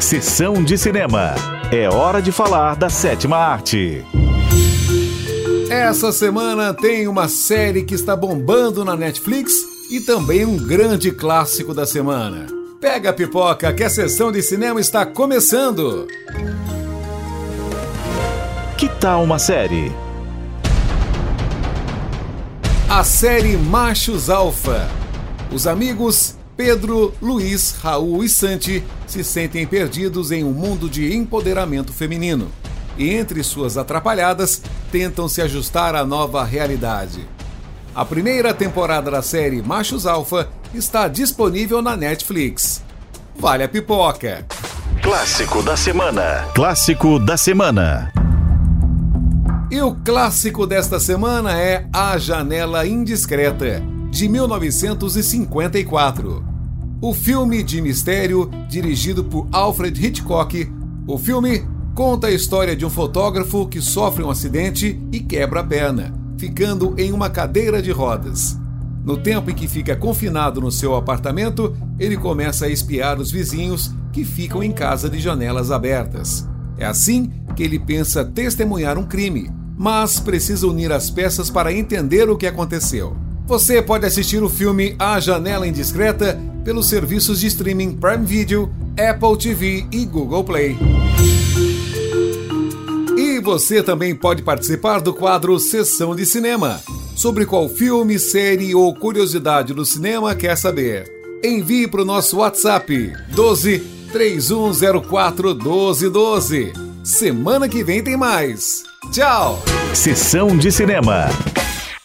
Sessão de cinema. É hora de falar da sétima arte. Essa semana tem uma série que está bombando na Netflix e também um grande clássico da semana. Pega a pipoca que a sessão de cinema está começando. Que tal uma série? A série Machos Alfa. Os amigos Pedro, Luiz, Raul e Santi se sentem perdidos em um mundo de empoderamento feminino e, entre suas atrapalhadas, tentam se ajustar à nova realidade. A primeira temporada da série Machos Alfa está disponível na Netflix. Vale a pipoca! Clássico da semana. Clássico da semana. E o clássico desta semana é A Janela Indiscreta de 1954. O filme de mistério, dirigido por Alfred Hitchcock, o filme conta a história de um fotógrafo que sofre um acidente e quebra a perna, ficando em uma cadeira de rodas. No tempo em que fica confinado no seu apartamento, ele começa a espiar os vizinhos que ficam em casa de janelas abertas. É assim que ele pensa testemunhar um crime, mas precisa unir as peças para entender o que aconteceu. Você pode assistir o filme A Janela Indiscreta pelos serviços de streaming Prime Video, Apple TV e Google Play. E você também pode participar do quadro Sessão de Cinema. Sobre qual filme, série ou curiosidade do cinema quer saber? Envie para o nosso WhatsApp 12 3104 1212. Semana que vem tem mais. Tchau! Sessão de cinema.